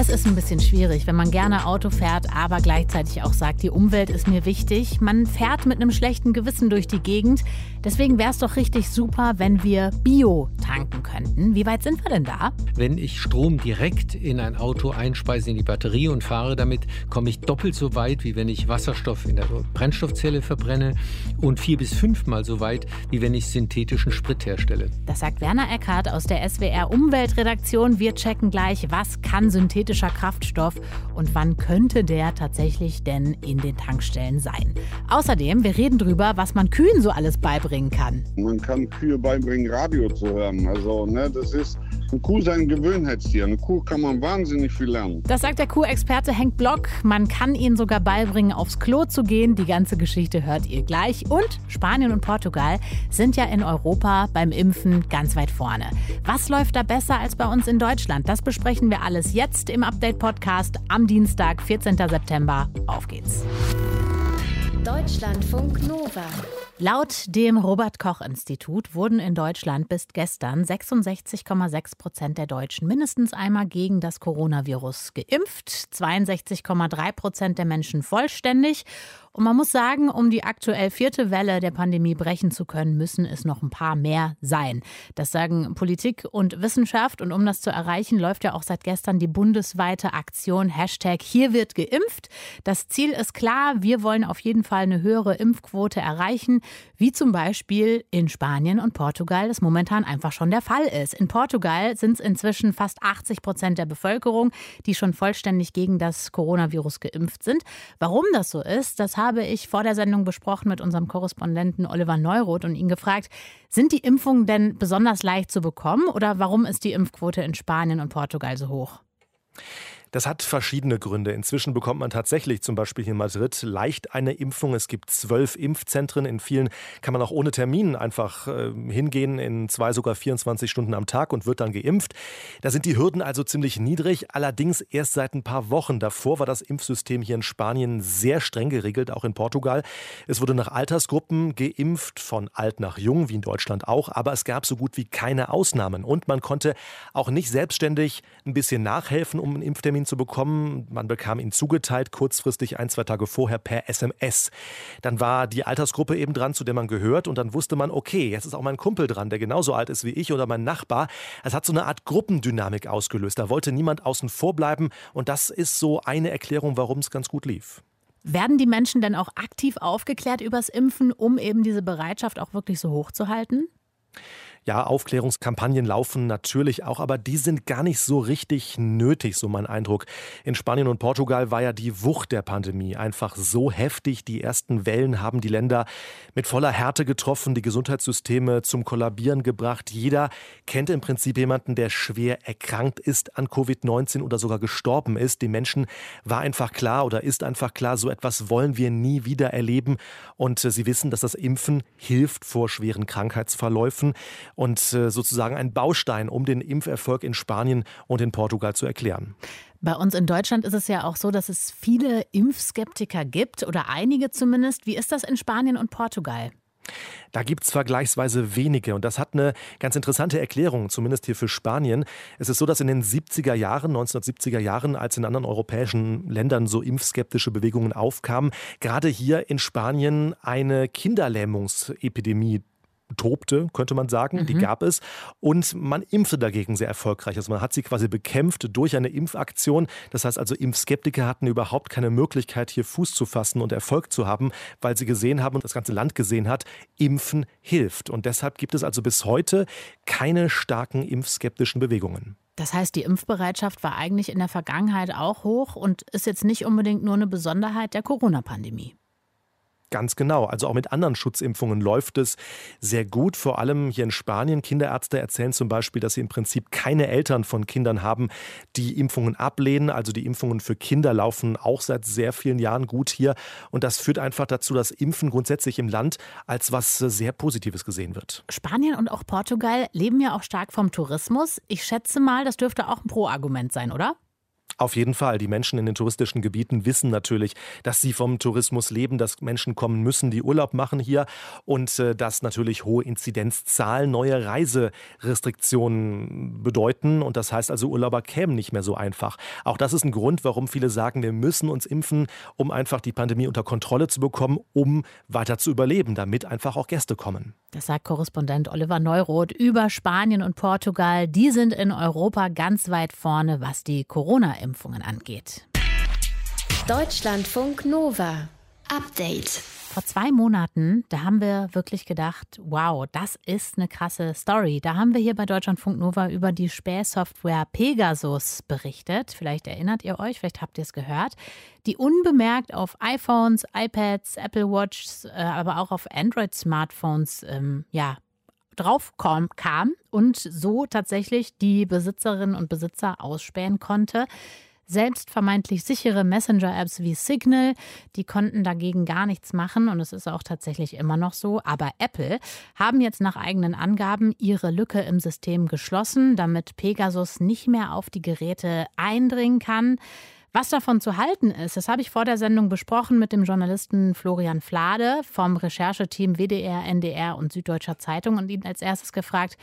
Es ist ein bisschen schwierig, wenn man gerne Auto fährt, aber gleichzeitig auch sagt, die Umwelt ist mir wichtig. Man fährt mit einem schlechten Gewissen durch die Gegend. Deswegen wäre es doch richtig super, wenn wir Bio tanken könnten. Wie weit sind wir denn da? Wenn ich Strom direkt in ein Auto einspeise in die Batterie und fahre damit, komme ich doppelt so weit, wie wenn ich Wasserstoff in der Brennstoffzelle verbrenne und vier bis fünfmal so weit, wie wenn ich synthetischen Sprit herstelle. Das sagt Werner Eckhardt aus der SWR Umweltredaktion. Wir checken gleich, was kann synthetischer synthetischer Kraftstoff und wann könnte der tatsächlich denn in den Tankstellen sein. Außerdem, wir reden drüber, was man Kühen so alles beibringen kann. Man kann Kühe beibringen, Radio zu hören. Also, ne, das ist eine Kuh ist ein Gewöhnheitstier. Eine Kuh kann man wahnsinnig viel lernen. Das sagt der Kuhexperte Henk Block. Man kann ihnen sogar beibringen, aufs Klo zu gehen. Die ganze Geschichte hört ihr gleich. Und Spanien und Portugal sind ja in Europa beim Impfen ganz weit vorne. Was läuft da besser als bei uns in Deutschland? Das besprechen wir alles jetzt im Update-Podcast am Dienstag, 14. September. Auf geht's. Deutschlandfunk Nova. Laut dem Robert Koch Institut wurden in Deutschland bis gestern 66,6 Prozent der Deutschen mindestens einmal gegen das Coronavirus geimpft, 62,3 Prozent der Menschen vollständig und man muss sagen, um die aktuell vierte Welle der Pandemie brechen zu können, müssen es noch ein paar mehr sein. Das sagen Politik und Wissenschaft. Und um das zu erreichen, läuft ja auch seit gestern die bundesweite Aktion Hashtag Hier wird geimpft. Das Ziel ist klar, wir wollen auf jeden Fall eine höhere Impfquote erreichen, wie zum Beispiel in Spanien und Portugal das momentan einfach schon der Fall ist. In Portugal sind es inzwischen fast 80 Prozent der Bevölkerung, die schon vollständig gegen das Coronavirus geimpft sind. Warum das so ist, das habe ich vor der Sendung besprochen mit unserem Korrespondenten Oliver Neuroth und ihn gefragt, sind die Impfungen denn besonders leicht zu bekommen oder warum ist die Impfquote in Spanien und Portugal so hoch? Das hat verschiedene Gründe. Inzwischen bekommt man tatsächlich zum Beispiel in Madrid leicht eine Impfung. Es gibt zwölf Impfzentren. In vielen kann man auch ohne Termin einfach äh, hingehen, in zwei, sogar 24 Stunden am Tag und wird dann geimpft. Da sind die Hürden also ziemlich niedrig, allerdings erst seit ein paar Wochen. Davor war das Impfsystem hier in Spanien sehr streng geregelt, auch in Portugal. Es wurde nach Altersgruppen geimpft, von alt nach jung, wie in Deutschland auch, aber es gab so gut wie keine Ausnahmen. Und man konnte auch nicht selbstständig ein bisschen nachhelfen, um einen Impftermin Termin zu bekommen. Man bekam ihn zugeteilt, kurzfristig ein, zwei Tage vorher per SMS. Dann war die Altersgruppe eben dran, zu der man gehört. Und dann wusste man, okay, jetzt ist auch mein Kumpel dran, der genauso alt ist wie ich oder mein Nachbar. Es hat so eine Art Gruppendynamik ausgelöst. Da wollte niemand außen vor bleiben. Und das ist so eine Erklärung, warum es ganz gut lief. Werden die Menschen denn auch aktiv aufgeklärt übers Impfen, um eben diese Bereitschaft auch wirklich so hoch zu halten? Ja, Aufklärungskampagnen laufen natürlich auch, aber die sind gar nicht so richtig nötig, so mein Eindruck. In Spanien und Portugal war ja die Wucht der Pandemie einfach so heftig. Die ersten Wellen haben die Länder mit voller Härte getroffen, die Gesundheitssysteme zum Kollabieren gebracht. Jeder kennt im Prinzip jemanden, der schwer erkrankt ist an Covid-19 oder sogar gestorben ist. Den Menschen war einfach klar oder ist einfach klar, so etwas wollen wir nie wieder erleben. Und äh, sie wissen, dass das Impfen hilft vor schweren Krankheitsverläufen und äh, sozusagen ein Baustein, um den Impferfolg in Spanien und in Portugal zu erklären. Bei uns in Deutschland ist es ja auch so, dass es viele Impfskeptiker gibt oder einige zumindest. Wie ist das in Spanien und Portugal? Da gibt es vergleichsweise wenige und das hat eine ganz interessante Erklärung, zumindest hier für Spanien. Es ist so, dass in den 70er Jahren, 1970er Jahren, als in anderen europäischen Ländern so impfskeptische Bewegungen aufkamen, gerade hier in Spanien eine Kinderlähmungsepidemie tobte, könnte man sagen. Mhm. Die gab es. Und man impfte dagegen sehr erfolgreich. Also man hat sie quasi bekämpft durch eine Impfaktion. Das heißt also, Impfskeptiker hatten überhaupt keine Möglichkeit, hier Fuß zu fassen und Erfolg zu haben, weil sie gesehen haben und das ganze Land gesehen hat, Impfen hilft. Und deshalb gibt es also bis heute keine starken impfskeptischen Bewegungen. Das heißt, die Impfbereitschaft war eigentlich in der Vergangenheit auch hoch und ist jetzt nicht unbedingt nur eine Besonderheit der Corona-Pandemie. Ganz genau. Also auch mit anderen Schutzimpfungen läuft es sehr gut. Vor allem hier in Spanien. Kinderärzte erzählen zum Beispiel, dass sie im Prinzip keine Eltern von Kindern haben, die Impfungen ablehnen. Also die Impfungen für Kinder laufen auch seit sehr vielen Jahren gut hier. Und das führt einfach dazu, dass Impfen grundsätzlich im Land als was sehr Positives gesehen wird. Spanien und auch Portugal leben ja auch stark vom Tourismus. Ich schätze mal, das dürfte auch ein Pro-Argument sein, oder? Auf jeden Fall. Die Menschen in den touristischen Gebieten wissen natürlich, dass sie vom Tourismus leben, dass Menschen kommen müssen, die Urlaub machen hier und äh, dass natürlich hohe Inzidenzzahlen neue Reiserestriktionen bedeuten. Und das heißt also, Urlauber kämen nicht mehr so einfach. Auch das ist ein Grund, warum viele sagen, wir müssen uns impfen, um einfach die Pandemie unter Kontrolle zu bekommen, um weiter zu überleben, damit einfach auch Gäste kommen. Das sagt Korrespondent Oliver Neuroth über Spanien und Portugal. Die sind in Europa ganz weit vorne, was die Corona-Impfung Impfungen angeht. Deutschlandfunk Nova. Update. Vor zwei Monaten, da haben wir wirklich gedacht, wow, das ist eine krasse Story. Da haben wir hier bei Deutschlandfunk Nova über die Spähsoftware Pegasus berichtet. Vielleicht erinnert ihr euch, vielleicht habt ihr es gehört. Die unbemerkt auf iPhones, iPads, Apple Watches, äh, aber auch auf Android-Smartphones ähm, ja, drauf kam und so tatsächlich die Besitzerinnen und Besitzer ausspähen konnte. Selbst vermeintlich sichere Messenger-Apps wie Signal, die konnten dagegen gar nichts machen und es ist auch tatsächlich immer noch so. Aber Apple haben jetzt nach eigenen Angaben ihre Lücke im System geschlossen, damit Pegasus nicht mehr auf die Geräte eindringen kann. Was davon zu halten ist, das habe ich vor der Sendung besprochen mit dem Journalisten Florian Flade vom Rechercheteam WDR, NDR und Süddeutscher Zeitung und ihn als erstes gefragt,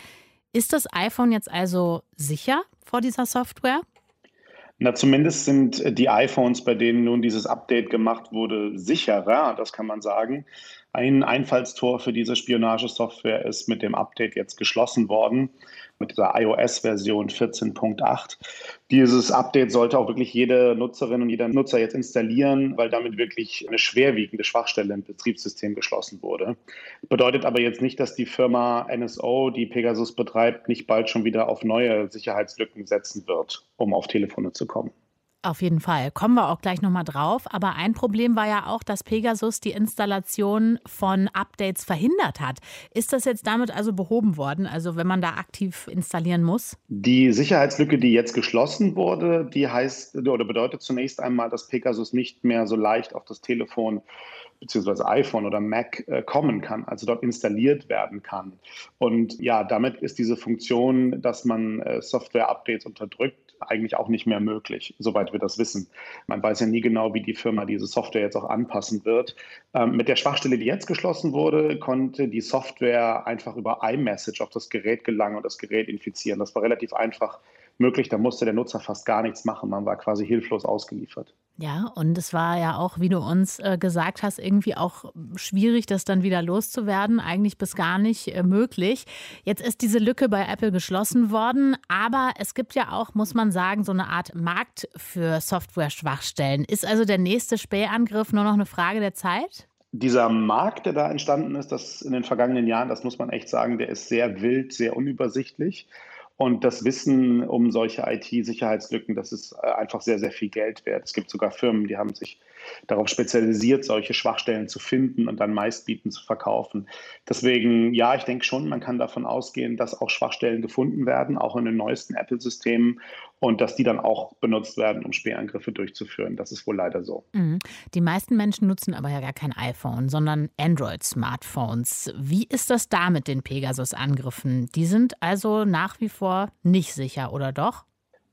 ist das iPhone jetzt also sicher vor dieser Software? Na, zumindest sind die iPhones, bei denen nun dieses Update gemacht wurde, sicherer, das kann man sagen. Ein Einfallstor für diese Spionagesoftware ist mit dem Update jetzt geschlossen worden mit dieser iOS-Version 14.8. Dieses Update sollte auch wirklich jede Nutzerin und jeder Nutzer jetzt installieren, weil damit wirklich eine schwerwiegende Schwachstelle im Betriebssystem geschlossen wurde. Bedeutet aber jetzt nicht, dass die Firma NSO, die Pegasus betreibt, nicht bald schon wieder auf neue Sicherheitslücken setzen wird, um auf Telefone zu kommen. Auf jeden Fall. Kommen wir auch gleich nochmal drauf. Aber ein Problem war ja auch, dass Pegasus die Installation von Updates verhindert hat. Ist das jetzt damit also behoben worden? Also wenn man da aktiv installieren muss? Die Sicherheitslücke, die jetzt geschlossen wurde, die heißt oder bedeutet zunächst einmal, dass Pegasus nicht mehr so leicht auf das Telefon beziehungsweise iPhone oder Mac äh, kommen kann, also dort installiert werden kann. Und ja, damit ist diese Funktion, dass man äh, Software-Updates unterdrückt, eigentlich auch nicht mehr möglich, soweit wir das wissen. Man weiß ja nie genau, wie die Firma diese Software jetzt auch anpassen wird. Ähm, mit der Schwachstelle, die jetzt geschlossen wurde, konnte die Software einfach über iMessage auf das Gerät gelangen und das Gerät infizieren. Das war relativ einfach möglich. Da musste der Nutzer fast gar nichts machen. Man war quasi hilflos ausgeliefert. Ja, und es war ja auch, wie du uns äh, gesagt hast, irgendwie auch schwierig, das dann wieder loszuwerden. Eigentlich bis gar nicht äh, möglich. Jetzt ist diese Lücke bei Apple geschlossen worden, aber es gibt ja auch, muss man sagen, so eine Art Markt für Software-Schwachstellen. Ist also der nächste Spähangriff nur noch eine Frage der Zeit? Dieser Markt, der da entstanden ist, das in den vergangenen Jahren, das muss man echt sagen, der ist sehr wild, sehr unübersichtlich. Und das Wissen um solche IT-Sicherheitslücken, das ist äh, einfach sehr, sehr viel Geld wert. Es gibt sogar Firmen, die haben sich darauf spezialisiert, solche Schwachstellen zu finden und dann meistbieten zu verkaufen. Deswegen, ja, ich denke schon, man kann davon ausgehen, dass auch Schwachstellen gefunden werden, auch in den neuesten Apple-Systemen und dass die dann auch benutzt werden, um Spähangriffe durchzuführen. Das ist wohl leider so. Mhm. Die meisten Menschen nutzen aber ja gar kein iPhone, sondern Android-Smartphones. Wie ist das da mit den Pegasus-Angriffen? Die sind also nach wie vor nicht sicher, oder doch?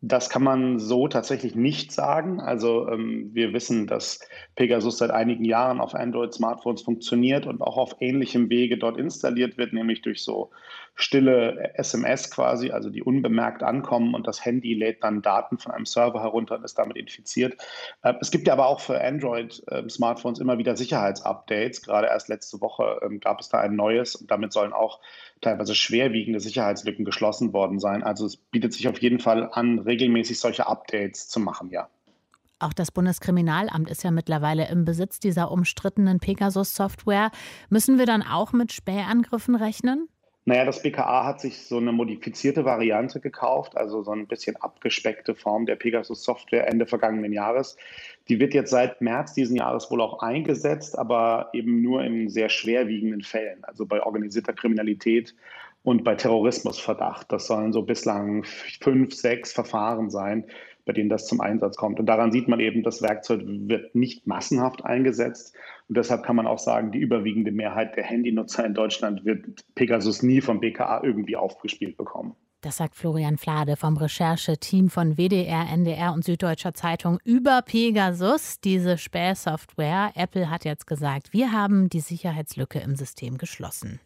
Das kann man so tatsächlich nicht sagen. Also ähm, wir wissen, dass Pegasus seit einigen Jahren auf Android-Smartphones funktioniert und auch auf ähnlichem Wege dort installiert wird, nämlich durch so stille SMS quasi, also die unbemerkt ankommen und das Handy lädt dann Daten von einem Server herunter und ist damit infiziert. Äh, es gibt ja aber auch für Android-Smartphones immer wieder Sicherheitsupdates. Gerade erst letzte Woche ähm, gab es da ein neues und damit sollen auch teilweise schwerwiegende Sicherheitslücken geschlossen worden sein. Also es bietet sich auf jeden Fall an, regelmäßig solche Updates zu machen, ja. Auch das Bundeskriminalamt ist ja mittlerweile im Besitz dieser umstrittenen Pegasus-Software. Müssen wir dann auch mit Spähangriffen rechnen? Naja, das BKA hat sich so eine modifizierte Variante gekauft, also so ein bisschen abgespeckte Form der Pegasus-Software Ende vergangenen Jahres. Die wird jetzt seit März diesen Jahres wohl auch eingesetzt, aber eben nur in sehr schwerwiegenden Fällen, also bei organisierter Kriminalität und bei Terrorismusverdacht. Das sollen so bislang fünf, sechs Verfahren sein, bei denen das zum Einsatz kommt. Und daran sieht man eben, das Werkzeug wird nicht massenhaft eingesetzt. Und deshalb kann man auch sagen, die überwiegende Mehrheit der Handynutzer in Deutschland wird Pegasus nie vom BKA irgendwie aufgespielt bekommen. Das sagt Florian Flade vom Rechercheteam von WDR, NDR und Süddeutscher Zeitung über Pegasus, diese Spähsoftware. Apple hat jetzt gesagt, wir haben die Sicherheitslücke im System geschlossen.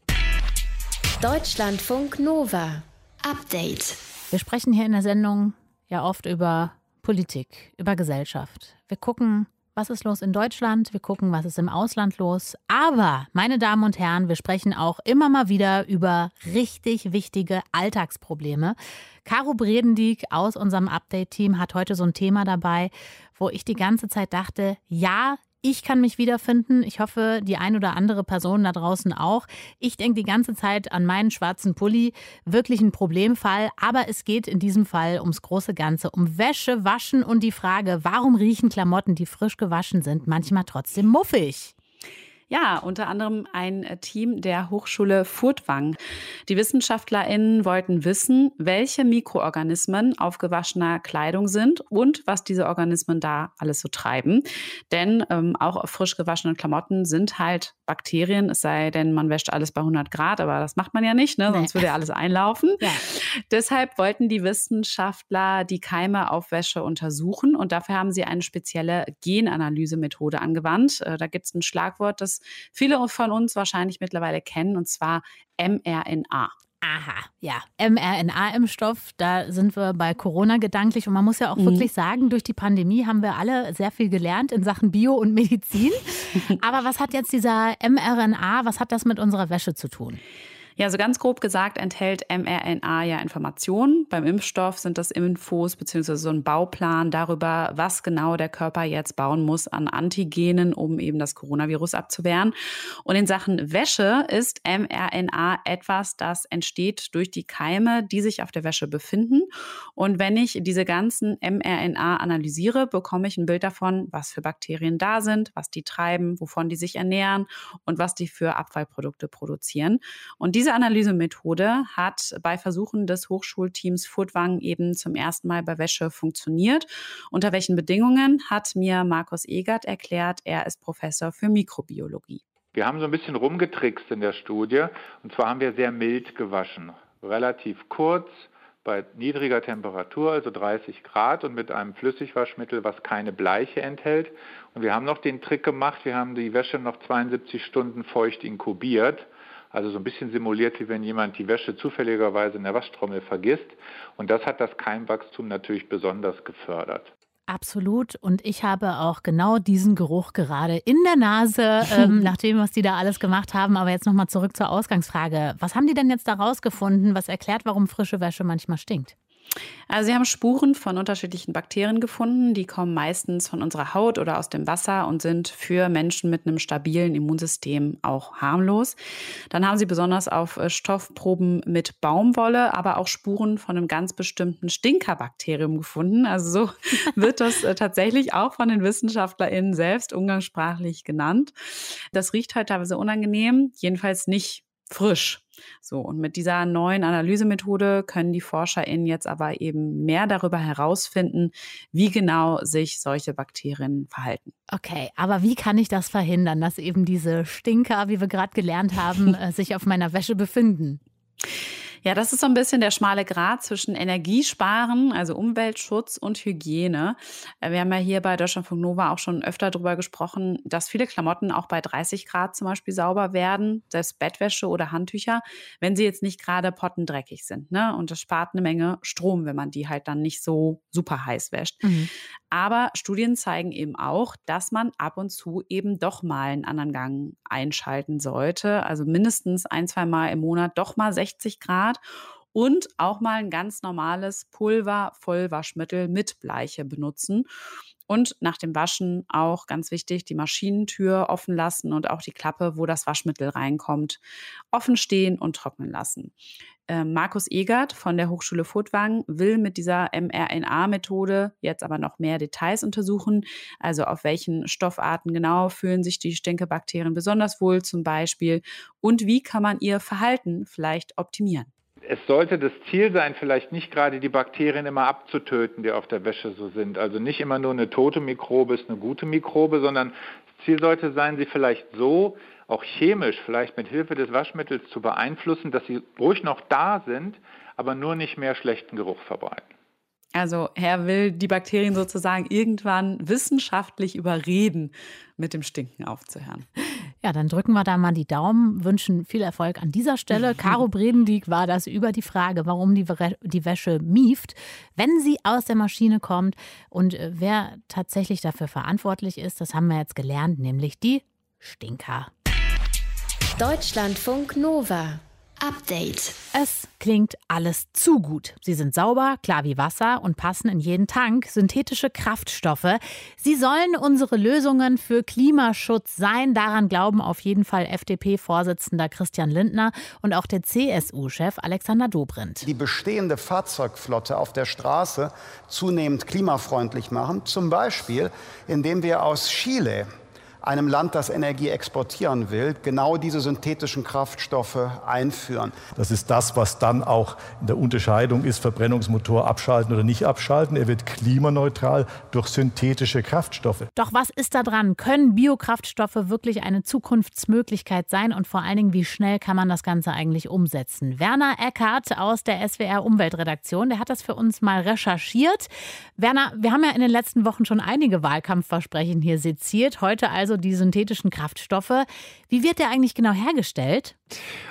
Deutschlandfunk Nova. Update. Wir sprechen hier in der Sendung ja oft über Politik, über Gesellschaft. Wir gucken, was ist los in Deutschland, wir gucken, was ist im Ausland los. Aber, meine Damen und Herren, wir sprechen auch immer mal wieder über richtig wichtige Alltagsprobleme. Caro Bredendieck aus unserem Update-Team hat heute so ein Thema dabei, wo ich die ganze Zeit dachte, ja, ich kann mich wiederfinden. Ich hoffe, die ein oder andere Person da draußen auch. Ich denke die ganze Zeit an meinen schwarzen Pulli. Wirklich ein Problemfall. Aber es geht in diesem Fall ums große Ganze, um Wäsche, Waschen und die Frage, warum riechen Klamotten, die frisch gewaschen sind, manchmal trotzdem muffig? Ja, unter anderem ein äh, Team der Hochschule Furtwang. Die WissenschaftlerInnen wollten wissen, welche Mikroorganismen auf gewaschener Kleidung sind und was diese Organismen da alles so treiben. Denn ähm, auch auf frisch gewaschenen Klamotten sind halt Bakterien, es sei denn, man wäscht alles bei 100 Grad, aber das macht man ja nicht, ne? sonst würde ja alles einlaufen. Ja. Deshalb wollten die Wissenschaftler die Keime auf Wäsche untersuchen und dafür haben sie eine spezielle Genanalysemethode angewandt. Äh, da gibt es ein Schlagwort, das viele von uns wahrscheinlich mittlerweile kennen, und zwar mRNA. Aha, ja. mRNA-Impfstoff, da sind wir bei Corona gedanklich. Und man muss ja auch mhm. wirklich sagen, durch die Pandemie haben wir alle sehr viel gelernt in Sachen Bio und Medizin. Aber was hat jetzt dieser mRNA, was hat das mit unserer Wäsche zu tun? Ja, so ganz grob gesagt enthält mRNA ja Informationen. Beim Impfstoff sind das Infos bzw. so ein Bauplan darüber, was genau der Körper jetzt bauen muss an Antigenen, um eben das Coronavirus abzuwehren. Und in Sachen Wäsche ist mRNA etwas, das entsteht durch die Keime, die sich auf der Wäsche befinden. Und wenn ich diese ganzen mRNA analysiere, bekomme ich ein Bild davon, was für Bakterien da sind, was die treiben, wovon die sich ernähren und was die für Abfallprodukte produzieren. Und diese diese Analysemethode hat bei Versuchen des Hochschulteams Furtwang eben zum ersten Mal bei Wäsche funktioniert. Unter welchen Bedingungen hat mir Markus Egert erklärt. Er ist Professor für Mikrobiologie. Wir haben so ein bisschen rumgetrickst in der Studie. Und zwar haben wir sehr mild gewaschen. Relativ kurz, bei niedriger Temperatur, also 30 Grad und mit einem Flüssigwaschmittel, was keine Bleiche enthält. Und wir haben noch den Trick gemacht, wir haben die Wäsche noch 72 Stunden feucht inkubiert. Also so ein bisschen simuliert, wie wenn jemand die Wäsche zufälligerweise in der Waschtrommel vergisst. Und das hat das Keimwachstum natürlich besonders gefördert. Absolut. Und ich habe auch genau diesen Geruch gerade in der Nase, ähm, nach dem, was die da alles gemacht haben. Aber jetzt nochmal zurück zur Ausgangsfrage. Was haben die denn jetzt da rausgefunden, was erklärt, warum frische Wäsche manchmal stinkt? Also sie haben Spuren von unterschiedlichen Bakterien gefunden, die kommen meistens von unserer Haut oder aus dem Wasser und sind für Menschen mit einem stabilen Immunsystem auch harmlos. Dann haben sie besonders auf äh, Stoffproben mit Baumwolle, aber auch Spuren von einem ganz bestimmten Stinkerbakterium gefunden. Also so wird das äh, tatsächlich auch von den WissenschaftlerInnen selbst umgangssprachlich genannt. Das riecht halt teilweise unangenehm, jedenfalls nicht frisch. So, und mit dieser neuen Analysemethode können die ForscherInnen jetzt aber eben mehr darüber herausfinden, wie genau sich solche Bakterien verhalten. Okay, aber wie kann ich das verhindern, dass eben diese Stinker, wie wir gerade gelernt haben, äh, sich auf meiner Wäsche befinden? Ja, das ist so ein bisschen der schmale Grat zwischen Energiesparen, also Umweltschutz und Hygiene. Äh, wir haben ja hier bei Deutschlandfunk Nova auch schon öfter darüber gesprochen, dass viele Klamotten auch bei 30 Grad zum Beispiel sauber werden, selbst Bettwäsche oder Handtücher, wenn sie jetzt nicht gerade pottendreckig sind. Ne? Und das spart eine Menge Strom, wenn man die halt dann nicht so super heiß wäscht. Mhm. Aber Studien zeigen eben auch, dass man ab und zu eben doch mal einen anderen Gang einschalten sollte. Also mindestens ein, zwei Mal im Monat doch mal 60 Grad und auch mal ein ganz normales Pulver-Vollwaschmittel mit Bleiche benutzen. Und nach dem Waschen auch ganz wichtig, die Maschinentür offen lassen und auch die Klappe, wo das Waschmittel reinkommt, offen stehen und trocknen lassen. Ähm, Markus Egert von der Hochschule Furtwang will mit dieser mRNA-Methode jetzt aber noch mehr Details untersuchen. Also auf welchen Stoffarten genau fühlen sich die Stinkebakterien besonders wohl zum Beispiel und wie kann man ihr Verhalten vielleicht optimieren es sollte das Ziel sein, vielleicht nicht gerade die Bakterien immer abzutöten, die auf der Wäsche so sind. Also nicht immer nur eine tote Mikrobe ist eine gute Mikrobe, sondern das Ziel sollte sein, sie vielleicht so auch chemisch, vielleicht mit Hilfe des Waschmittels zu beeinflussen, dass sie ruhig noch da sind, aber nur nicht mehr schlechten Geruch verbreiten. Also er will die Bakterien sozusagen irgendwann wissenschaftlich überreden, mit dem Stinken aufzuhören. Ja, dann drücken wir da mal die Daumen, wünschen viel Erfolg an dieser Stelle. Caro Bredendieck war das über die Frage, warum die, die Wäsche mieft, wenn sie aus der Maschine kommt. Und äh, wer tatsächlich dafür verantwortlich ist, das haben wir jetzt gelernt, nämlich die Stinker. Deutschlandfunk Nova. Update. Es klingt alles zu gut. Sie sind sauber, klar wie Wasser und passen in jeden Tank. Synthetische Kraftstoffe. Sie sollen unsere Lösungen für Klimaschutz sein. Daran glauben auf jeden Fall FDP-Vorsitzender Christian Lindner und auch der CSU-Chef Alexander Dobrindt. Die bestehende Fahrzeugflotte auf der Straße zunehmend klimafreundlich machen. Zum Beispiel, indem wir aus Chile einem Land, das Energie exportieren will, genau diese synthetischen Kraftstoffe einführen. Das ist das, was dann auch in der Unterscheidung ist, Verbrennungsmotor abschalten oder nicht abschalten. Er wird klimaneutral durch synthetische Kraftstoffe. Doch was ist da dran? Können Biokraftstoffe wirklich eine Zukunftsmöglichkeit sein? Und vor allen Dingen, wie schnell kann man das Ganze eigentlich umsetzen? Werner Eckert aus der SWR Umweltredaktion, der hat das für uns mal recherchiert. Werner, wir haben ja in den letzten Wochen schon einige Wahlkampfversprechen hier seziert. Heute also die synthetischen Kraftstoffe. Wie wird der eigentlich genau hergestellt?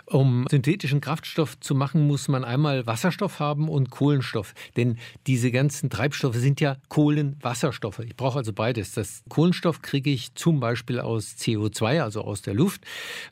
Um synthetischen Kraftstoff zu machen, muss man einmal Wasserstoff haben und Kohlenstoff. Denn diese ganzen Treibstoffe sind ja Kohlenwasserstoffe. Ich brauche also beides. Das Kohlenstoff kriege ich zum Beispiel aus CO2, also aus der Luft,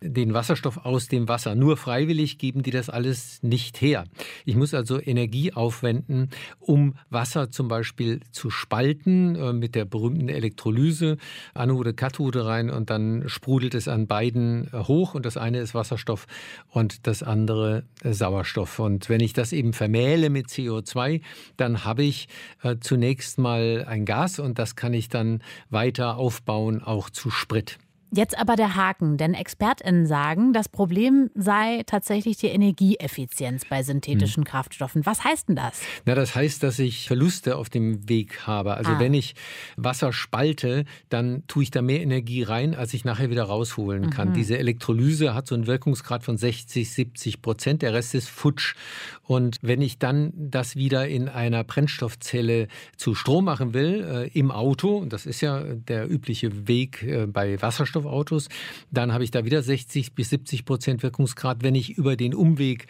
den Wasserstoff aus dem Wasser. Nur freiwillig geben die das alles nicht her. Ich muss also Energie aufwenden, um Wasser zum Beispiel zu spalten äh, mit der berühmten Elektrolyse, Anode, Kathode rein und dann sprudelt es an beiden äh, hoch und das eine ist Wasserstoff Wasserstoff und das andere äh, Sauerstoff. Und wenn ich das eben vermähle mit CO2, dann habe ich äh, zunächst mal ein Gas und das kann ich dann weiter aufbauen, auch zu Sprit. Jetzt aber der Haken, denn ExpertInnen sagen, das Problem sei tatsächlich die Energieeffizienz bei synthetischen hm. Kraftstoffen. Was heißt denn das? Na, das heißt, dass ich Verluste auf dem Weg habe. Also ah. wenn ich Wasser spalte, dann tue ich da mehr Energie rein, als ich nachher wieder rausholen kann. Mhm. Diese Elektrolyse hat so einen Wirkungsgrad von 60, 70 Prozent. Der Rest ist futsch. Und wenn ich dann das wieder in einer Brennstoffzelle zu Strom machen will, äh, im Auto, das ist ja der übliche Weg äh, bei Wasserstoff, Wasserstoffautos. Dann habe ich da wieder 60 bis 70 Prozent Wirkungsgrad. Wenn ich über den Umweg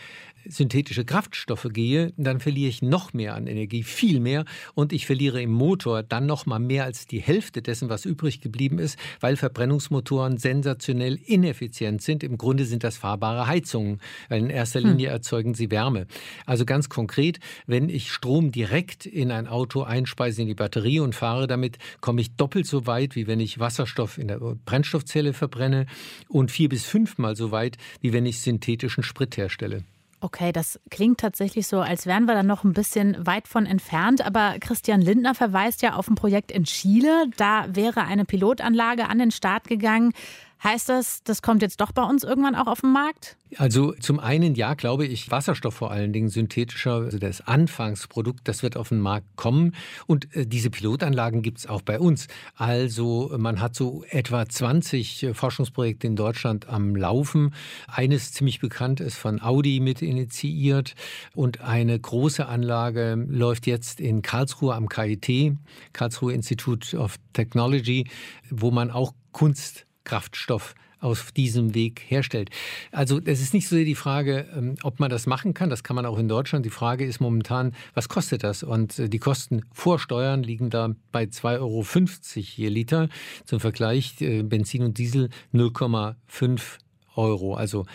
synthetische Kraftstoffe gehe, dann verliere ich noch mehr an Energie, viel mehr. Und ich verliere im Motor dann noch mal mehr als die Hälfte dessen, was übrig geblieben ist, weil Verbrennungsmotoren sensationell ineffizient sind. Im Grunde sind das fahrbare Heizungen, weil in erster hm. Linie erzeugen sie Wärme. Also ganz konkret, wenn ich Strom direkt in ein Auto einspeise in die Batterie und fahre damit, komme ich doppelt so weit, wie wenn ich Wasserstoff in der Brennstoff Brennstoffzelle verbrenne und vier bis fünfmal so weit, wie wenn ich synthetischen Sprit herstelle. Okay, das klingt tatsächlich so, als wären wir da noch ein bisschen weit von entfernt. Aber Christian Lindner verweist ja auf ein Projekt in Chile. Da wäre eine Pilotanlage an den Start gegangen. Heißt das, das kommt jetzt doch bei uns irgendwann auch auf den Markt? Also zum einen ja, glaube ich, Wasserstoff vor allen Dingen synthetischer, also das Anfangsprodukt, das wird auf den Markt kommen. Und äh, diese Pilotanlagen gibt es auch bei uns. Also man hat so etwa 20 äh, Forschungsprojekte in Deutschland am Laufen. Eines ziemlich bekannt ist von Audi mit initiiert und eine große Anlage läuft jetzt in Karlsruhe am KIT, Karlsruhe Institute of Technology, wo man auch Kunst Kraftstoff auf diesem Weg herstellt. Also es ist nicht so sehr die Frage, ähm, ob man das machen kann. Das kann man auch in Deutschland. Die Frage ist momentan, was kostet das? Und äh, die Kosten vor Steuern liegen da bei 2,50 Euro je Liter. Zum Vergleich äh, Benzin und Diesel 0,5 Euro. Also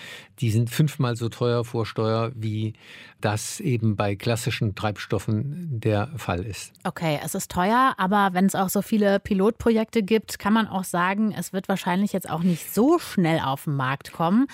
die sind fünfmal so teuer vor Steuer, wie das eben bei klassischen Treibstoffen der Fall ist. Okay, es ist teuer, aber wenn es auch so viele Pilotprojekte gibt, kann man auch sagen, es wird wahrscheinlich jetzt auch nicht so schnell auf den Markt kommen.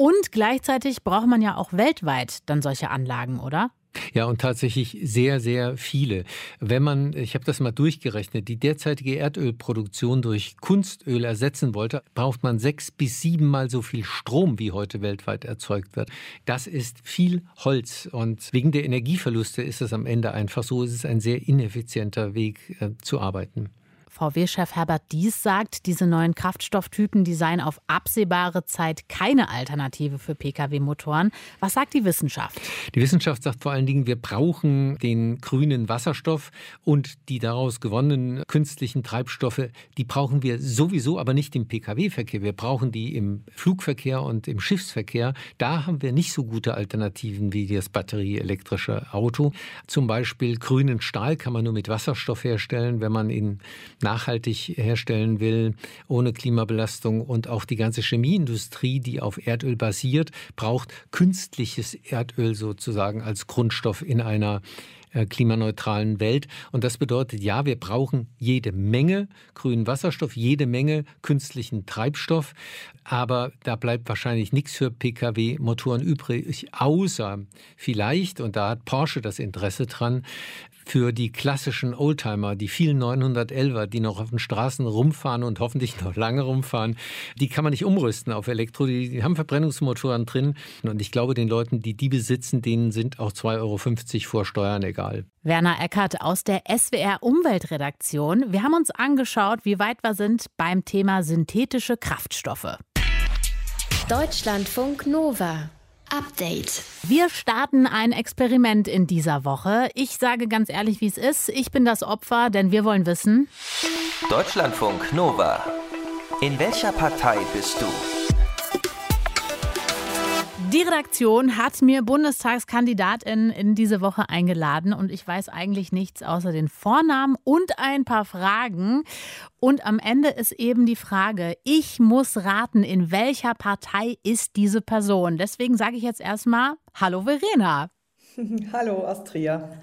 Und gleichzeitig braucht man ja auch weltweit dann solche Anlagen, oder? Ja, und tatsächlich sehr, sehr viele. Wenn man, ich habe das mal durchgerechnet, die derzeitige Erdölproduktion durch Kunstöl ersetzen wollte, braucht man sechs bis siebenmal so viel Strom, wie heute weltweit erzeugt wird. Das ist viel Holz und wegen der Energieverluste ist es am Ende einfach so, es ist ein sehr ineffizienter Weg äh, zu arbeiten. VW-Chef Herbert Dies sagt, diese neuen Kraftstofftypen, die seien auf absehbare Zeit keine Alternative für Pkw-Motoren. Was sagt die Wissenschaft? Die Wissenschaft sagt vor allen Dingen, wir brauchen den grünen Wasserstoff und die daraus gewonnenen künstlichen Treibstoffe, die brauchen wir sowieso, aber nicht im Pkw-Verkehr. Wir brauchen die im Flugverkehr und im Schiffsverkehr. Da haben wir nicht so gute Alternativen wie das batterieelektrische Auto. Zum Beispiel grünen Stahl kann man nur mit Wasserstoff herstellen, wenn man ihn nachhaltig herstellen will, ohne Klimabelastung. Und auch die ganze Chemieindustrie, die auf Erdöl basiert, braucht künstliches Erdöl sozusagen als Grundstoff in einer klimaneutralen Welt. Und das bedeutet, ja, wir brauchen jede Menge grünen Wasserstoff, jede Menge künstlichen Treibstoff. Aber da bleibt wahrscheinlich nichts für Pkw-Motoren übrig, außer vielleicht, und da hat Porsche das Interesse dran, für die klassischen Oldtimer, die vielen 911er, die noch auf den Straßen rumfahren und hoffentlich noch lange rumfahren, die kann man nicht umrüsten auf Elektro. Die, die haben Verbrennungsmotoren drin. Und ich glaube, den Leuten, die die besitzen, denen sind auch 2,50 Euro vor Steuern egal. Werner Eckert aus der SWR Umweltredaktion. Wir haben uns angeschaut, wie weit wir sind beim Thema synthetische Kraftstoffe. Deutschlandfunk Nova. Update. Wir starten ein Experiment in dieser Woche. Ich sage ganz ehrlich, wie es ist. Ich bin das Opfer, denn wir wollen wissen. Deutschlandfunk Nova. In welcher Partei bist du? Die Redaktion hat mir Bundestagskandidatinnen in diese Woche eingeladen und ich weiß eigentlich nichts außer den Vornamen und ein paar Fragen. Und am Ende ist eben die Frage, ich muss raten, in welcher Partei ist diese Person. Deswegen sage ich jetzt erstmal, hallo Verena. Hallo Astria.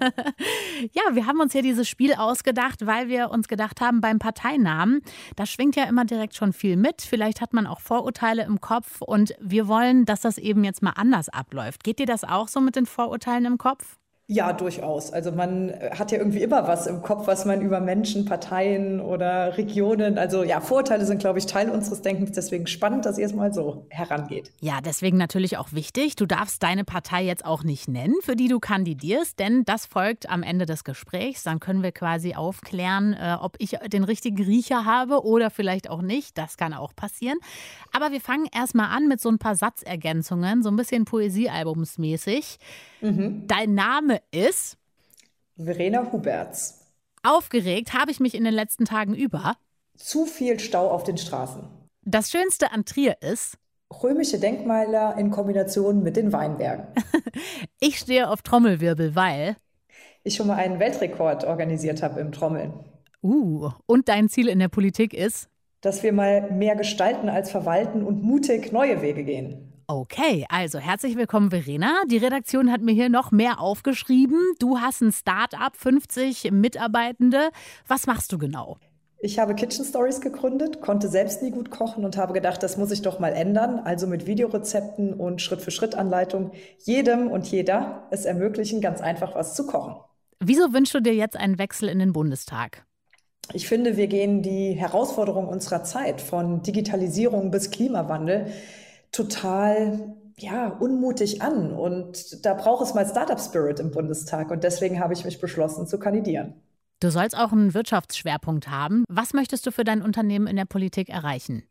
ja, wir haben uns hier dieses Spiel ausgedacht, weil wir uns gedacht haben, beim Parteinamen, da schwingt ja immer direkt schon viel mit. Vielleicht hat man auch Vorurteile im Kopf und wir wollen, dass das eben jetzt mal anders abläuft. Geht dir das auch so mit den Vorurteilen im Kopf? Ja, durchaus. Also man äh, hat ja irgendwie immer was im Kopf, was man über Menschen, Parteien oder Regionen, also ja, Vorurteile sind, glaube ich, Teil unseres Denkens. Deswegen spannend, dass ihr es mal so herangeht. Ja, deswegen natürlich auch wichtig. Du darfst deine Partei jetzt auch nicht nennen, für die du kandidierst, denn das folgt am Ende des Gesprächs. Dann können wir quasi aufklären, äh, ob ich den richtigen Riecher habe oder vielleicht auch nicht. Das kann auch passieren. Aber wir fangen erstmal an mit so ein paar Satzergänzungen, so ein bisschen Poesiealbumsmäßig. Mhm. Dein Name ist? Verena Huberts. Aufgeregt habe ich mich in den letzten Tagen über. Zu viel Stau auf den Straßen. Das Schönste an Trier ist? Römische Denkmäler in Kombination mit den Weinbergen. ich stehe auf Trommelwirbel, weil? Ich schon mal einen Weltrekord organisiert habe im Trommeln. Uh, und dein Ziel in der Politik ist? Dass wir mal mehr gestalten als verwalten und mutig neue Wege gehen. Okay, also herzlich willkommen, Verena. Die Redaktion hat mir hier noch mehr aufgeschrieben. Du hast ein Start-up, 50 Mitarbeitende. Was machst du genau? Ich habe Kitchen Stories gegründet, konnte selbst nie gut kochen und habe gedacht, das muss ich doch mal ändern. Also mit Videorezepten und Schritt-für-Schritt-Anleitung jedem und jeder es ermöglichen, ganz einfach was zu kochen. Wieso wünschst du dir jetzt einen Wechsel in den Bundestag? Ich finde, wir gehen die Herausforderung unserer Zeit von Digitalisierung bis Klimawandel total ja, unmutig an. Und da braucht es mal Startup Spirit im Bundestag. Und deswegen habe ich mich beschlossen zu kandidieren. Du sollst auch einen Wirtschaftsschwerpunkt haben. Was möchtest du für dein Unternehmen in der Politik erreichen?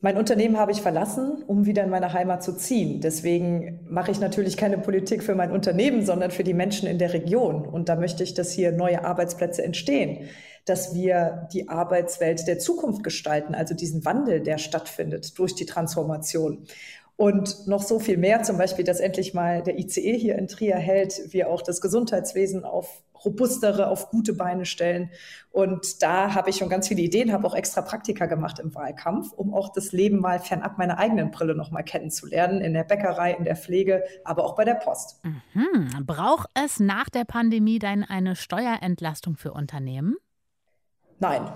Mein Unternehmen habe ich verlassen, um wieder in meine Heimat zu ziehen. Deswegen mache ich natürlich keine Politik für mein Unternehmen, sondern für die Menschen in der Region. Und da möchte ich, dass hier neue Arbeitsplätze entstehen dass wir die Arbeitswelt der Zukunft gestalten, also diesen Wandel, der stattfindet durch die Transformation. Und noch so viel mehr, zum Beispiel, dass endlich mal der ICE hier in Trier hält, wir auch das Gesundheitswesen auf robustere, auf gute Beine stellen. Und da habe ich schon ganz viele Ideen, habe auch extra Praktika gemacht im Wahlkampf, um auch das Leben mal fernab meiner eigenen Brille noch mal kennenzulernen, in der Bäckerei, in der Pflege, aber auch bei der Post. Mhm. Braucht es nach der Pandemie dann eine Steuerentlastung für Unternehmen? Nein.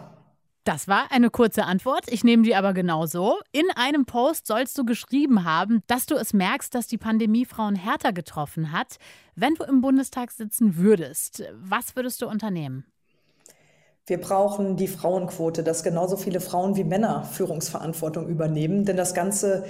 Das war eine kurze Antwort. Ich nehme die aber genauso. In einem Post sollst du geschrieben haben, dass du es merkst, dass die Pandemie Frauen härter getroffen hat. Wenn du im Bundestag sitzen würdest, was würdest du unternehmen? Wir brauchen die Frauenquote, dass genauso viele Frauen wie Männer Führungsverantwortung übernehmen, denn das Ganze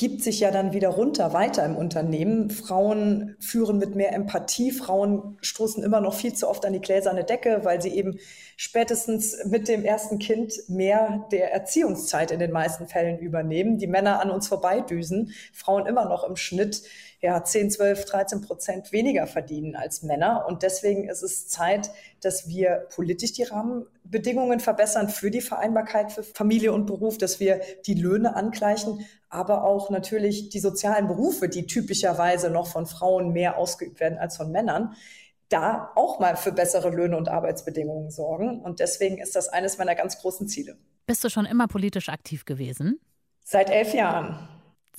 gibt sich ja dann wieder runter weiter im Unternehmen. Frauen führen mit mehr Empathie. Frauen stoßen immer noch viel zu oft an die gläserne Decke, weil sie eben spätestens mit dem ersten Kind mehr der Erziehungszeit in den meisten Fällen übernehmen. Die Männer an uns vorbeidüsen. Frauen immer noch im Schnitt ja, 10, 12, 13 Prozent weniger verdienen als Männer. Und deswegen ist es Zeit, dass wir politisch die Rahmenbedingungen verbessern für die Vereinbarkeit für Familie und Beruf, dass wir die Löhne angleichen, aber auch natürlich die sozialen Berufe, die typischerweise noch von Frauen mehr ausgeübt werden als von Männern, da auch mal für bessere Löhne und Arbeitsbedingungen sorgen. Und deswegen ist das eines meiner ganz großen Ziele. Bist du schon immer politisch aktiv gewesen? Seit elf Jahren.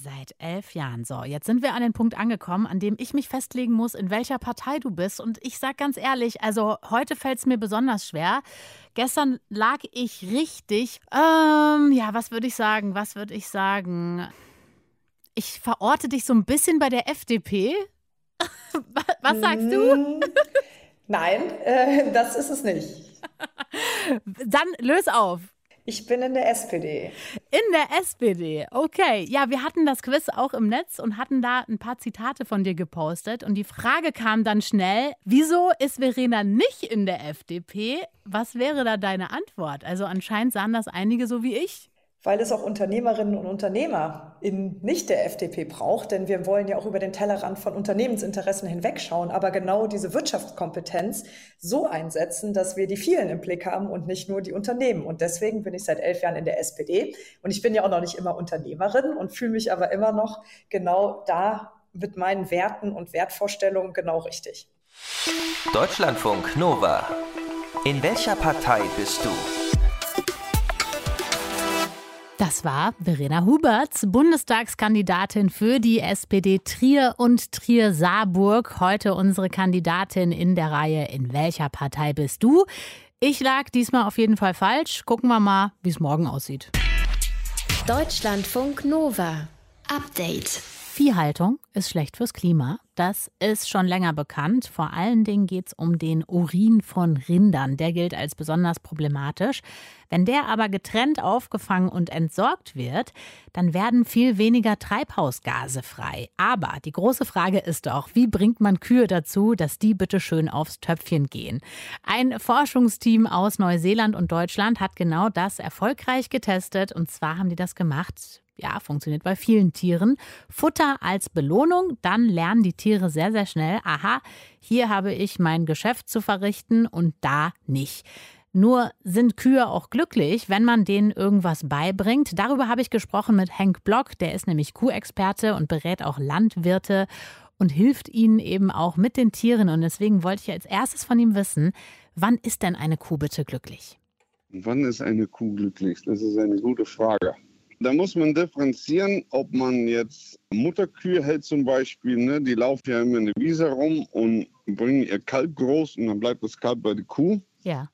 Seit elf Jahren. So, jetzt sind wir an den Punkt angekommen, an dem ich mich festlegen muss, in welcher Partei du bist. Und ich sage ganz ehrlich, also heute fällt es mir besonders schwer. Gestern lag ich richtig, ähm, ja, was würde ich sagen? Was würde ich sagen? Ich verorte dich so ein bisschen bei der FDP. was sagst du? Mm, nein, äh, das ist es nicht. Dann löse auf. Ich bin in der SPD. In der SPD, okay. Ja, wir hatten das Quiz auch im Netz und hatten da ein paar Zitate von dir gepostet. Und die Frage kam dann schnell, wieso ist Verena nicht in der FDP? Was wäre da deine Antwort? Also anscheinend sahen das einige so wie ich weil es auch Unternehmerinnen und Unternehmer in nicht der FDP braucht, denn wir wollen ja auch über den Tellerrand von Unternehmensinteressen hinwegschauen, aber genau diese Wirtschaftskompetenz so einsetzen, dass wir die vielen im Blick haben und nicht nur die Unternehmen. Und deswegen bin ich seit elf Jahren in der SPD und ich bin ja auch noch nicht immer Unternehmerin und fühle mich aber immer noch genau da mit meinen Werten und Wertvorstellungen genau richtig. Deutschlandfunk Nova. In welcher Partei bist du? Das war Verena Huberts, Bundestagskandidatin für die SPD Trier und Trier-Saarburg. Heute unsere Kandidatin in der Reihe In welcher Partei bist du? Ich lag diesmal auf jeden Fall falsch. Gucken wir mal, wie es morgen aussieht. Deutschlandfunk Nova. Update. Viehhaltung ist schlecht fürs Klima. Das ist schon länger bekannt. Vor allen Dingen geht es um den Urin von Rindern. Der gilt als besonders problematisch. Wenn der aber getrennt aufgefangen und entsorgt wird, dann werden viel weniger Treibhausgase frei. Aber die große Frage ist doch, wie bringt man Kühe dazu, dass die bitte schön aufs Töpfchen gehen? Ein Forschungsteam aus Neuseeland und Deutschland hat genau das erfolgreich getestet. Und zwar haben die das gemacht ja, funktioniert bei vielen Tieren. Futter als Belohnung, dann lernen die Tiere sehr, sehr schnell, aha, hier habe ich mein Geschäft zu verrichten und da nicht. Nur sind Kühe auch glücklich, wenn man denen irgendwas beibringt. Darüber habe ich gesprochen mit Hank Block, der ist nämlich Kuhexperte und berät auch Landwirte und hilft ihnen eben auch mit den Tieren. Und deswegen wollte ich als erstes von ihm wissen, wann ist denn eine Kuh bitte glücklich? Wann ist eine Kuh glücklich? Das ist eine gute Frage. Da muss man differenzieren, ob man jetzt Mutterkühe hält zum Beispiel, ne? die laufen ja immer in der Wiese rum und bringen ihr Kalb groß und dann bleibt das Kalb bei der Kuh. Ja.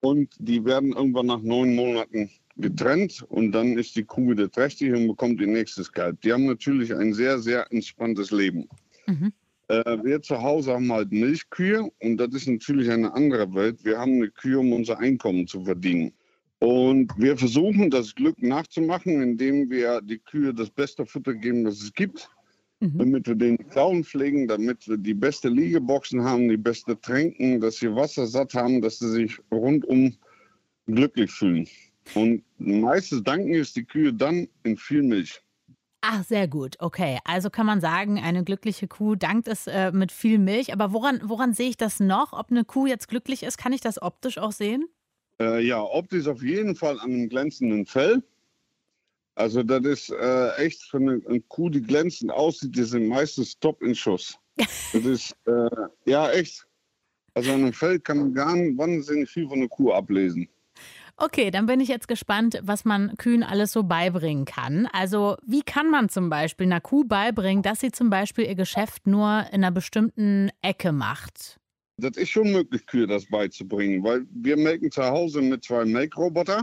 Und die werden irgendwann nach neun Monaten getrennt und dann ist die Kuh wieder trächtig und bekommt ihr nächstes Kalb. Die haben natürlich ein sehr, sehr entspanntes Leben. Mhm. Äh, wir zu Hause haben halt Milchkühe und das ist natürlich eine andere Welt. Wir haben eine Kühe, um unser Einkommen zu verdienen. Und wir versuchen, das Glück nachzumachen, indem wir die Kühe das beste Futter geben, das es gibt. Mhm. Damit wir den Klauen pflegen, damit wir die beste Liegeboxen haben, die beste Tränken, dass sie Wasser satt haben, dass sie sich rundum glücklich fühlen. Und meistens danken ist die Kühe dann in viel Milch. Ach, sehr gut. Okay. Also kann man sagen, eine glückliche Kuh dankt es äh, mit viel Milch. Aber woran, woran sehe ich das noch? Ob eine Kuh jetzt glücklich ist, kann ich das optisch auch sehen? Äh, ja, optisch auf jeden Fall an einem glänzenden Fell. Also das ist äh, echt für eine, eine, Kuh, die glänzend aussieht, die sind meistens top in Schuss. Das ist, äh, ja echt. Also an einem Fell kann man gar nicht wahnsinnig viel von einer Kuh ablesen. Okay, dann bin ich jetzt gespannt, was man Kühen alles so beibringen kann. Also wie kann man zum Beispiel einer Kuh beibringen, dass sie zum Beispiel ihr Geschäft nur in einer bestimmten Ecke macht? Das ist schon möglich, Kühe das beizubringen, weil wir melken zu Hause mit zwei Melkroboter.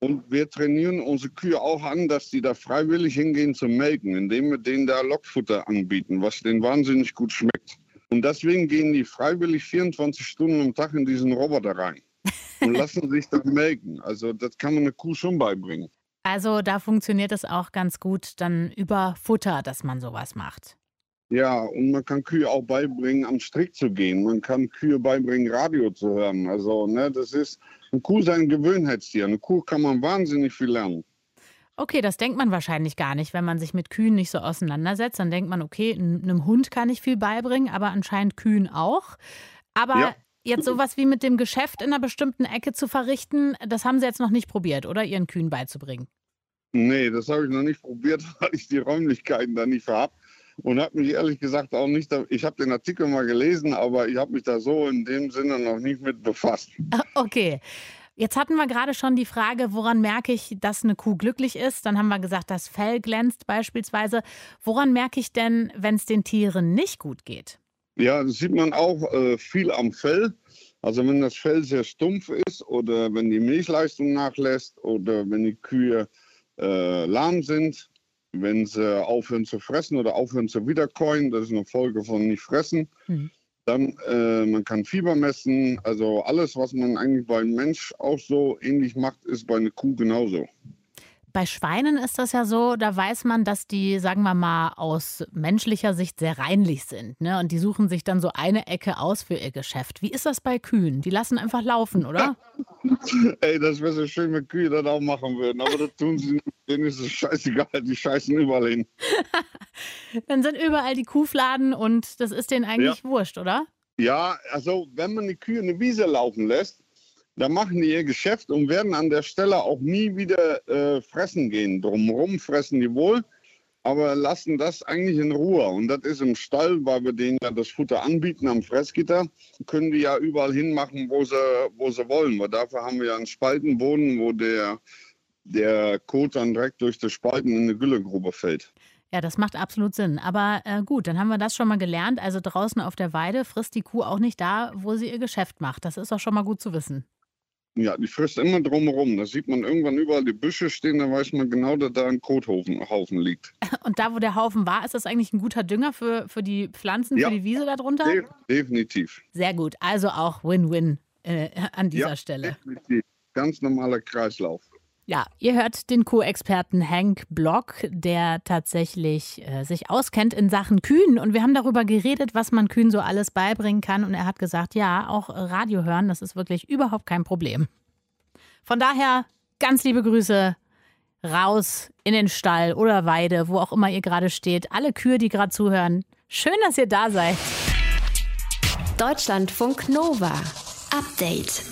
Und wir trainieren unsere Kühe auch an, dass die da freiwillig hingehen zum Melken, indem wir denen da Lockfutter anbieten, was denen wahnsinnig gut schmeckt. Und deswegen gehen die freiwillig 24 Stunden am Tag in diesen Roboter rein und lassen sich dann melken. Also das kann man einer Kuh schon beibringen. Also da funktioniert es auch ganz gut dann über Futter, dass man sowas macht. Ja, und man kann Kühe auch beibringen, am Strick zu gehen. Man kann Kühe beibringen, Radio zu hören. Also, ne, das ist, eine Kuh ist ein Gewöhnheitstier. Eine Kuh kann man wahnsinnig viel lernen. Okay, das denkt man wahrscheinlich gar nicht, wenn man sich mit Kühen nicht so auseinandersetzt. Dann denkt man, okay, einem Hund kann ich viel beibringen, aber anscheinend Kühen auch. Aber ja. jetzt sowas wie mit dem Geschäft in einer bestimmten Ecke zu verrichten, das haben Sie jetzt noch nicht probiert, oder Ihren Kühen beizubringen? Nee, das habe ich noch nicht probiert, weil ich die Räumlichkeiten da nicht habe und habe mich ehrlich gesagt auch nicht, ich habe den Artikel mal gelesen, aber ich habe mich da so in dem Sinne noch nicht mit befasst. Okay. Jetzt hatten wir gerade schon die Frage, woran merke ich, dass eine Kuh glücklich ist? Dann haben wir gesagt, das Fell glänzt beispielsweise. Woran merke ich denn, wenn es den Tieren nicht gut geht? Ja, das sieht man auch äh, viel am Fell. Also wenn das Fell sehr stumpf ist oder wenn die Milchleistung nachlässt oder wenn die Kühe äh, lahm sind, wenn sie aufhören zu fressen oder aufhören zu wiederkäuen, das ist eine Folge von nicht fressen. Mhm. Dann, äh, man kann Fieber messen, also alles, was man eigentlich beim Mensch auch so ähnlich macht, ist bei einer Kuh genauso. Bei Schweinen ist das ja so, da weiß man, dass die, sagen wir mal, aus menschlicher Sicht sehr reinlich sind. Ne? Und die suchen sich dann so eine Ecke aus für ihr Geschäft. Wie ist das bei Kühen? Die lassen einfach laufen, oder? Ey, das wäre so schön, wenn Kühe das auch machen würden. Aber das tun sie nicht. Denen ist es scheißegal. Die scheißen überall hin. dann sind überall die Kuhfladen und das ist denen eigentlich ja. wurscht, oder? Ja, also wenn man die Kühe eine Wiese laufen lässt, da machen die ihr Geschäft und werden an der Stelle auch nie wieder äh, fressen gehen. Drumherum fressen die wohl, aber lassen das eigentlich in Ruhe. Und das ist im Stall, weil wir denen ja das Futter anbieten am Fressgitter, können die ja überall hinmachen, wo sie, wo sie wollen. Weil dafür haben wir ja einen Spaltenboden, wo der, der Kot dann direkt durch die Spalten in eine Güllegrube fällt. Ja, das macht absolut Sinn. Aber äh, gut, dann haben wir das schon mal gelernt. Also draußen auf der Weide frisst die Kuh auch nicht da, wo sie ihr Geschäft macht. Das ist doch schon mal gut zu wissen. Ja, die frisst immer drumherum. Da sieht man irgendwann überall die Büsche stehen, da weiß man genau, dass da ein Kothaufen liegt. Und da, wo der Haufen war, ist das eigentlich ein guter Dünger für, für die Pflanzen, ja, für die Wiese darunter? De definitiv. Sehr gut. Also auch Win-Win äh, an dieser ja, Stelle. Definitiv. Ganz normaler Kreislauf. Ja, ihr hört den Co-Experten Hank Block, der tatsächlich äh, sich auskennt in Sachen Kühen. Und wir haben darüber geredet, was man Kühen so alles beibringen kann. Und er hat gesagt, ja, auch Radio hören, das ist wirklich überhaupt kein Problem. Von daher ganz liebe Grüße raus in den Stall oder Weide, wo auch immer ihr gerade steht. Alle Kühe, die gerade zuhören, schön, dass ihr da seid. Deutschlandfunk Nova. Update.